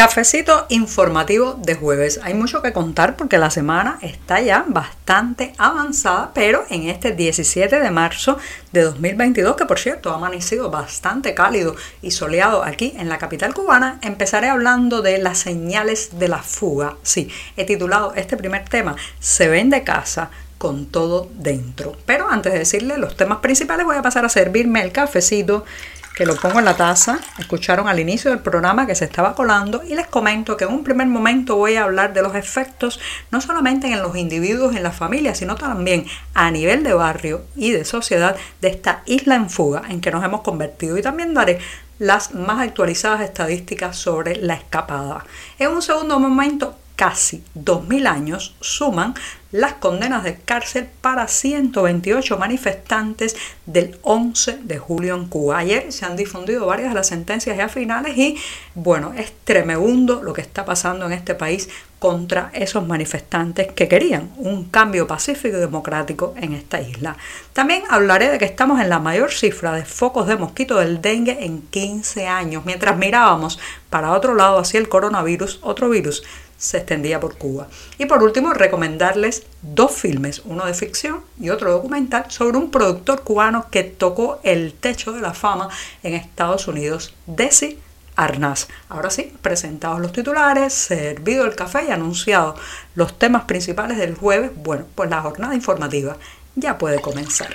Cafecito informativo de jueves. Hay mucho que contar porque la semana está ya bastante avanzada, pero en este 17 de marzo de 2022, que por cierto ha amanecido bastante cálido y soleado aquí en la capital cubana, empezaré hablando de las señales de la fuga. Sí, he titulado este primer tema, Se ven de casa con todo dentro. Pero antes de decirle los temas principales, voy a pasar a servirme el cafecito que lo pongo en la taza. Escucharon al inicio del programa que se estaba colando y les comento que en un primer momento voy a hablar de los efectos no solamente en los individuos, en la familia, sino también a nivel de barrio y de sociedad de esta isla en fuga en que nos hemos convertido. Y también daré las más actualizadas estadísticas sobre la escapada. En un segundo momento casi 2.000 años suman las condenas de cárcel para 128 manifestantes del 11 de julio en Cuba. Ayer se han difundido varias de las sentencias ya finales y bueno, es tremendo lo que está pasando en este país contra esos manifestantes que querían un cambio pacífico y democrático en esta isla. También hablaré de que estamos en la mayor cifra de focos de mosquito del dengue en 15 años, mientras mirábamos para otro lado hacia el coronavirus, otro virus se extendía por Cuba. Y por último, recomendarles dos filmes, uno de ficción y otro documental, sobre un productor cubano que tocó el techo de la fama en Estados Unidos, Desi Arnaz. Ahora sí, presentados los titulares, servido el café y anunciado los temas principales del jueves, bueno, pues la jornada informativa ya puede comenzar.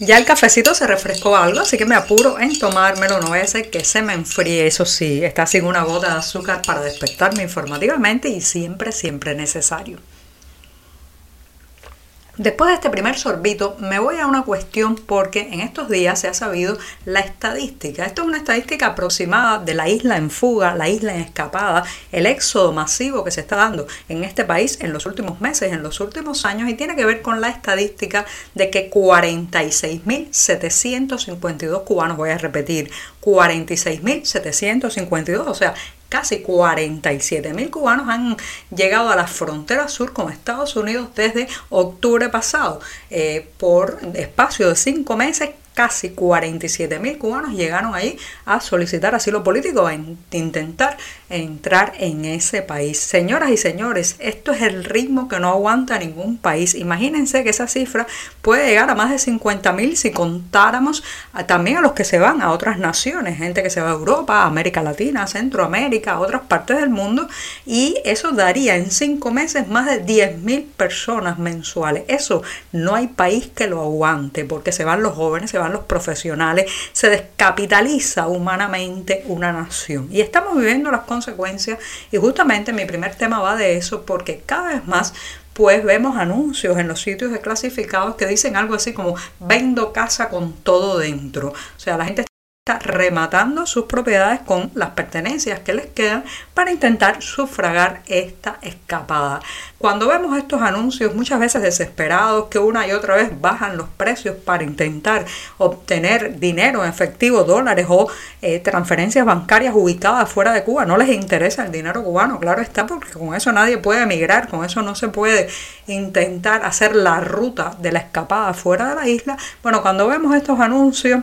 Ya el cafecito se refrescó algo, así que me apuro en tomármelo. No voy a hacer que se me enfríe, eso sí, está sin una gota de azúcar para despertarme informativamente y siempre, siempre necesario. Después de este primer sorbito me voy a una cuestión porque en estos días se ha sabido la estadística. Esto es una estadística aproximada de la isla en fuga, la isla en escapada, el éxodo masivo que se está dando en este país en los últimos meses, en los últimos años y tiene que ver con la estadística de que 46.752 cubanos, voy a repetir, 46.752, o sea, casi 47 mil cubanos han llegado a la frontera sur con Estados Unidos desde octubre pasado. Eh, por espacio de cinco meses, casi 47 mil cubanos llegaron ahí a solicitar asilo político, a intentar entrar en ese país. Señoras y señores, esto es el ritmo que no aguanta ningún país. Imagínense que esa cifra puede llegar a más de 50 mil si contáramos también a los que se van a otras naciones, gente que se va a Europa, América Latina, Centroamérica, a otras partes del mundo, y eso daría en cinco meses más de 10 mil personas mensuales. Eso no hay país que lo aguante, porque se van los jóvenes, se van los profesionales, se descapitaliza humanamente una nación. Y estamos viviendo las consecuencias y justamente mi primer tema va de eso porque cada vez más pues vemos anuncios en los sitios de clasificados que dicen algo así como vendo casa con todo dentro. O sea, la gente rematando sus propiedades con las pertenencias que les quedan para intentar sufragar esta escapada. Cuando vemos estos anuncios muchas veces desesperados que una y otra vez bajan los precios para intentar obtener dinero en efectivo, dólares o eh, transferencias bancarias ubicadas fuera de Cuba, no les interesa el dinero cubano, claro está, porque con eso nadie puede emigrar, con eso no se puede intentar hacer la ruta de la escapada fuera de la isla. Bueno, cuando vemos estos anuncios,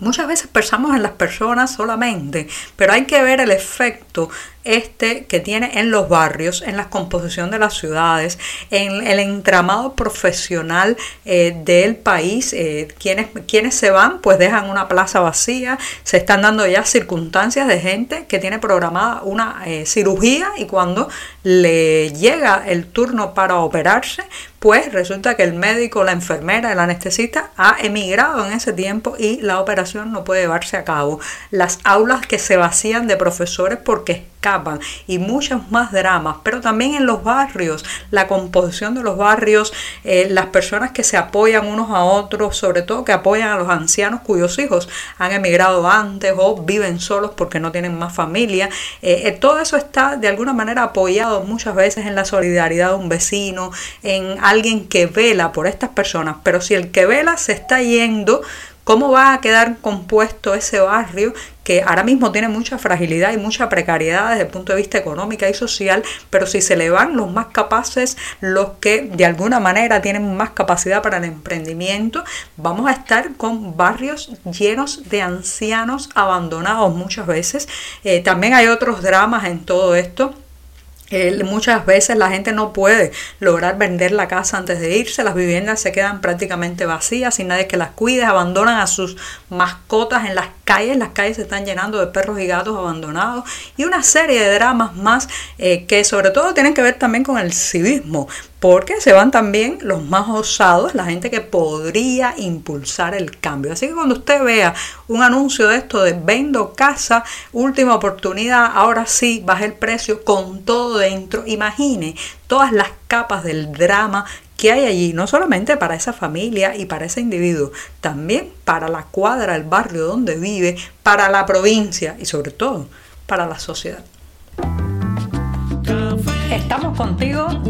Muchas veces pensamos en las personas solamente, pero hay que ver el efecto este que tiene en los barrios, en la composición de las ciudades, en el entramado profesional eh, del país. Eh, quienes, quienes se van, pues dejan una plaza vacía, se están dando ya circunstancias de gente que tiene programada una eh, cirugía y cuando le llega el turno para operarse, pues resulta que el médico, la enfermera, el anestesista ha emigrado en ese tiempo y la operación no puede llevarse a cabo. Las aulas que se vacían de profesores porque y muchos más dramas, pero también en los barrios, la composición de los barrios, eh, las personas que se apoyan unos a otros, sobre todo que apoyan a los ancianos cuyos hijos han emigrado antes o viven solos porque no tienen más familia. Eh, eh, todo eso está de alguna manera apoyado muchas veces en la solidaridad de un vecino, en alguien que vela por estas personas, pero si el que vela se está yendo, ¿Cómo va a quedar compuesto ese barrio que ahora mismo tiene mucha fragilidad y mucha precariedad desde el punto de vista económico y social, pero si se le van los más capaces, los que de alguna manera tienen más capacidad para el emprendimiento, vamos a estar con barrios llenos de ancianos abandonados muchas veces. Eh, también hay otros dramas en todo esto muchas veces la gente no puede lograr vender la casa antes de irse, las viviendas se quedan prácticamente vacías sin nadie que las cuide, abandonan a sus mascotas en las calles, las calles se están llenando de perros y gatos abandonados y una serie de dramas más eh, que sobre todo tienen que ver también con el civismo, porque se van también los más osados, la gente que podría impulsar el cambio. Así que cuando usted vea un anuncio de esto de vendo casa, última oportunidad, ahora sí, baje el precio con todo dentro, imagine todas las capas del drama que hay allí, no solamente para esa familia y para ese individuo, también para la cuadra, el barrio donde vive, para la provincia y sobre todo para la sociedad. Estamos contigo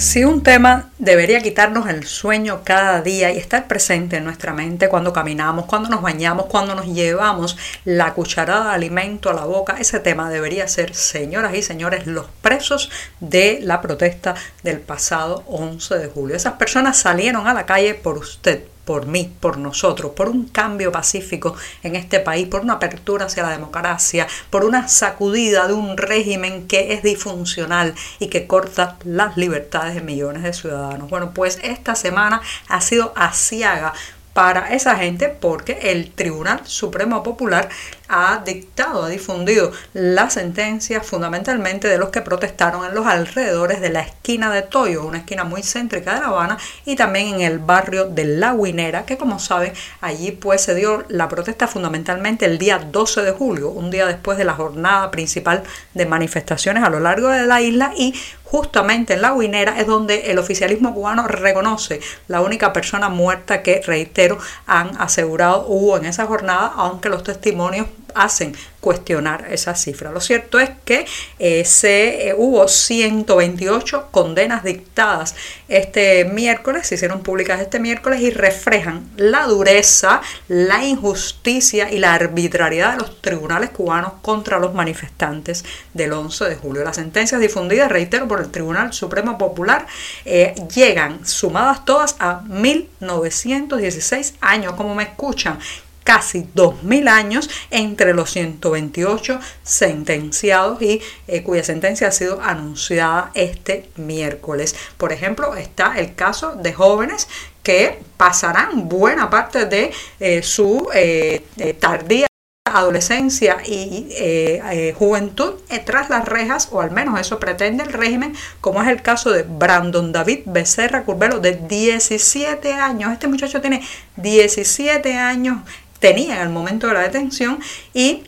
Si un tema debería quitarnos el sueño cada día y estar presente en nuestra mente cuando caminamos, cuando nos bañamos, cuando nos llevamos la cucharada de alimento a la boca, ese tema debería ser, señoras y señores, los presos de la protesta del pasado 11 de julio. Esas personas salieron a la calle por usted, por mí, por nosotros, por un cambio pacífico en este país, por una apertura hacia la democracia, por una sacudida de un régimen que es disfuncional y que corta las libertades de millones de ciudadanos. Bueno, pues esta semana ha sido asiaga para esa gente porque el Tribunal Supremo Popular ha dictado, ha difundido la sentencia fundamentalmente de los que protestaron en los alrededores de la esquina de Toyo, una esquina muy céntrica de La Habana, y también en el barrio de La Guinera, que como saben, allí pues se dio la protesta fundamentalmente el día 12 de julio, un día después de la jornada principal de manifestaciones a lo largo de la isla y justamente en la Guinera es donde el oficialismo cubano reconoce la única persona muerta que, reitero, han asegurado hubo en esa jornada, aunque los testimonios hacen cuestionar esa cifra. Lo cierto es que eh, se, eh, hubo 128 condenas dictadas este miércoles, se hicieron públicas este miércoles y reflejan la dureza, la injusticia y la arbitrariedad de los tribunales cubanos contra los manifestantes del 11 de julio. Las sentencias difundidas, reitero, por el Tribunal Supremo Popular eh, llegan sumadas todas a 1916 años, como me escuchan casi 2.000 años entre los 128 sentenciados y eh, cuya sentencia ha sido anunciada este miércoles. Por ejemplo, está el caso de jóvenes que pasarán buena parte de eh, su eh, tardía adolescencia y juventud tras las rejas, o al menos eso pretende el régimen, como es el caso de Brandon David Becerra Curbelo, de 17 años. Este muchacho tiene 17 años tenía en el momento de la detención y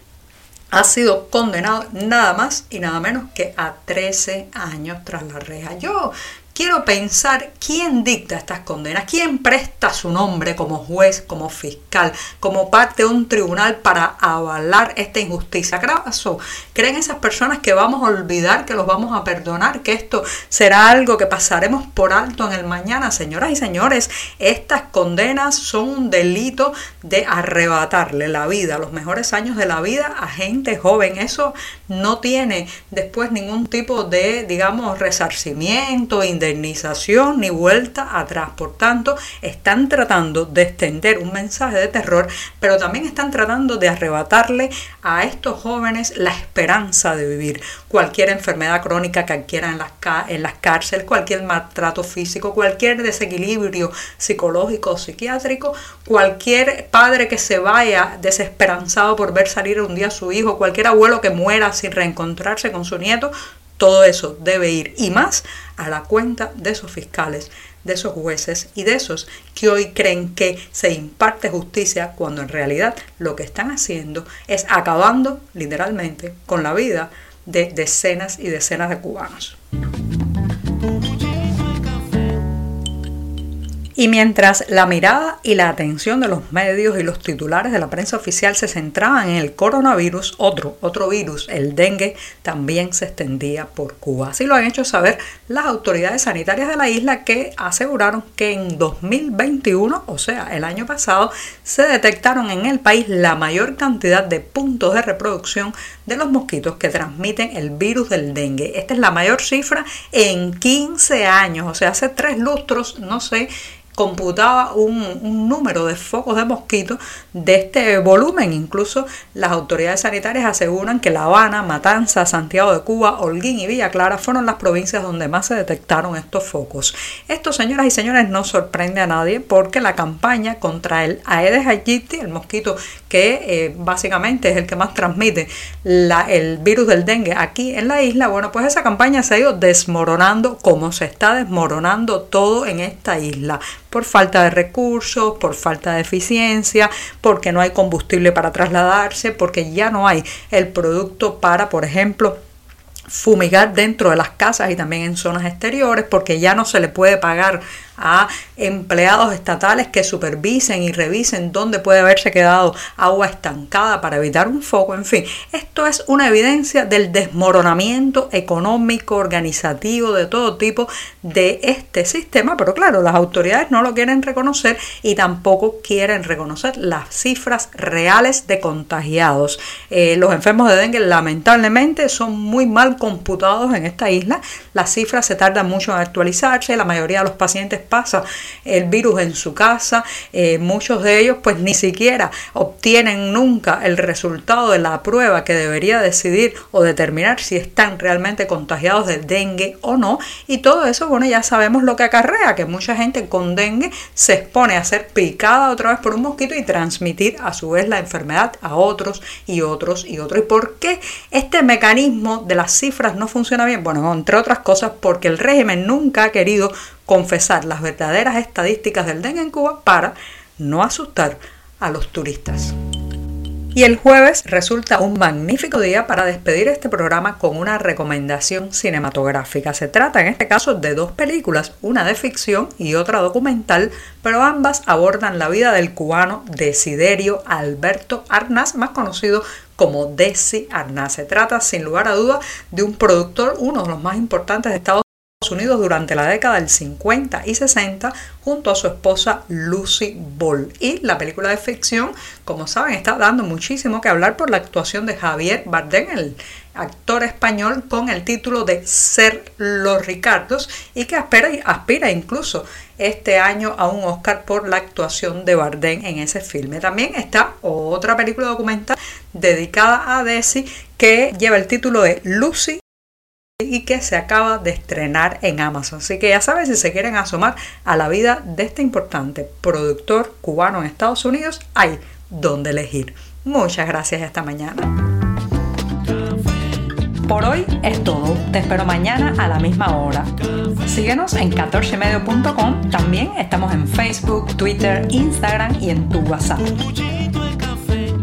ha sido condenado nada más y nada menos que a 13 años tras la reja. Yo quiero pensar quién dicta estas condenas, quién presta su nombre como juez, como fiscal, como parte de un tribunal para avalar esta injusticia. ¿Acaso creen esas personas que vamos a olvidar, que los vamos a perdonar, que esto será algo que pasaremos por alto en el mañana? Señoras y señores, estas condenas son un delito de arrebatarle la vida, los mejores años de la vida a gente joven. Eso no tiene después ningún tipo de, digamos, resarcimiento, indemnización ni vuelta atrás. Por tanto, están tratando de extender un mensaje de terror, pero también están tratando de arrebatarle a estos jóvenes la esperanza de vivir. Cualquier enfermedad crónica que adquieran en las, en las cárceles, cualquier maltrato físico, cualquier desequilibrio psicológico o psiquiátrico, cualquier padre que se vaya desesperanzado por ver salir un día a su hijo, cualquier abuelo que muera sin reencontrarse con su nieto, todo eso debe ir y más a la cuenta de esos fiscales, de esos jueces y de esos que hoy creen que se imparte justicia cuando en realidad lo que están haciendo es acabando literalmente con la vida de decenas y decenas de cubanos. Y mientras la mirada y la atención de los medios y los titulares de la prensa oficial se centraban en el coronavirus, otro, otro virus, el dengue, también se extendía por Cuba. Así lo han hecho saber las autoridades sanitarias de la isla que aseguraron que en 2021, o sea, el año pasado, se detectaron en el país la mayor cantidad de puntos de reproducción de los mosquitos que transmiten el virus del dengue. Esta es la mayor cifra en 15 años, o sea, hace tres lustros, no sé computaba un, número de focos de mosquitos de este volumen. Incluso las autoridades sanitarias aseguran que La Habana, Matanza, Santiago de Cuba, Holguín y Villa Clara fueron las provincias donde más se detectaron estos focos. Esto, señoras y señores, no sorprende a nadie porque la campaña contra el Aedes aegypti, el mosquito que eh, básicamente es el que más transmite el virus del dengue aquí en la isla, bueno, pues esa campaña se ha ido desmoronando como se está desmoronando todo en esta isla por falta de recursos, por falta de eficiencia, porque no hay combustible para trasladarse, porque ya no hay el producto para, por ejemplo, fumigar dentro de las casas y también en zonas exteriores, porque ya no se le puede pagar a empleados estatales que supervisen y revisen dónde puede haberse quedado agua estancada para evitar un foco. En fin, esto es una evidencia del desmoronamiento económico, organizativo, de todo tipo de este sistema, pero claro, las autoridades no lo quieren reconocer y tampoco quieren reconocer las cifras reales de contagiados. Eh, los enfermos de dengue lamentablemente son muy mal computados en esta isla, las cifras se tardan mucho en actualizarse, la mayoría de los pacientes pasa el virus en su casa, eh, muchos de ellos pues ni siquiera obtienen nunca el resultado de la prueba que debería decidir o determinar si están realmente contagiados del dengue o no. Y todo eso, bueno, ya sabemos lo que acarrea, que mucha gente con dengue se expone a ser picada otra vez por un mosquito y transmitir a su vez la enfermedad a otros y otros y otros. ¿Y por qué este mecanismo de las cifras no funciona bien? Bueno, entre otras cosas porque el régimen nunca ha querido confesar las verdaderas estadísticas del dengue en Cuba para no asustar a los turistas. Y el jueves resulta un magnífico día para despedir este programa con una recomendación cinematográfica. Se trata en este caso de dos películas, una de ficción y otra documental, pero ambas abordan la vida del cubano Desiderio Alberto Arnaz, más conocido como Desi Arnaz. Se trata sin lugar a duda de un productor, uno de los más importantes de Estados Durante la década del 50 y 60 junto a su esposa Lucy Ball. Y la película de ficción, como saben, está dando muchísimo que hablar por la actuación de Javier Bardem, el actor español con el título de Ser los Ricardos y que aspira, aspira incluso este año a un Oscar por la actuación de Bardem en ese filme. También está otra película documental dedicada a Desi que lleva el título de Lucy y que se acaba de estrenar en Amazon. Así que ya saben, si se quieren asomar a la vida de este importante productor cubano en Estados Unidos, hay donde elegir. Muchas gracias esta mañana. Por hoy es todo. Te espero mañana a la misma hora. Síguenos en 14medio.com. También estamos en Facebook, Twitter, Instagram y en tu WhatsApp.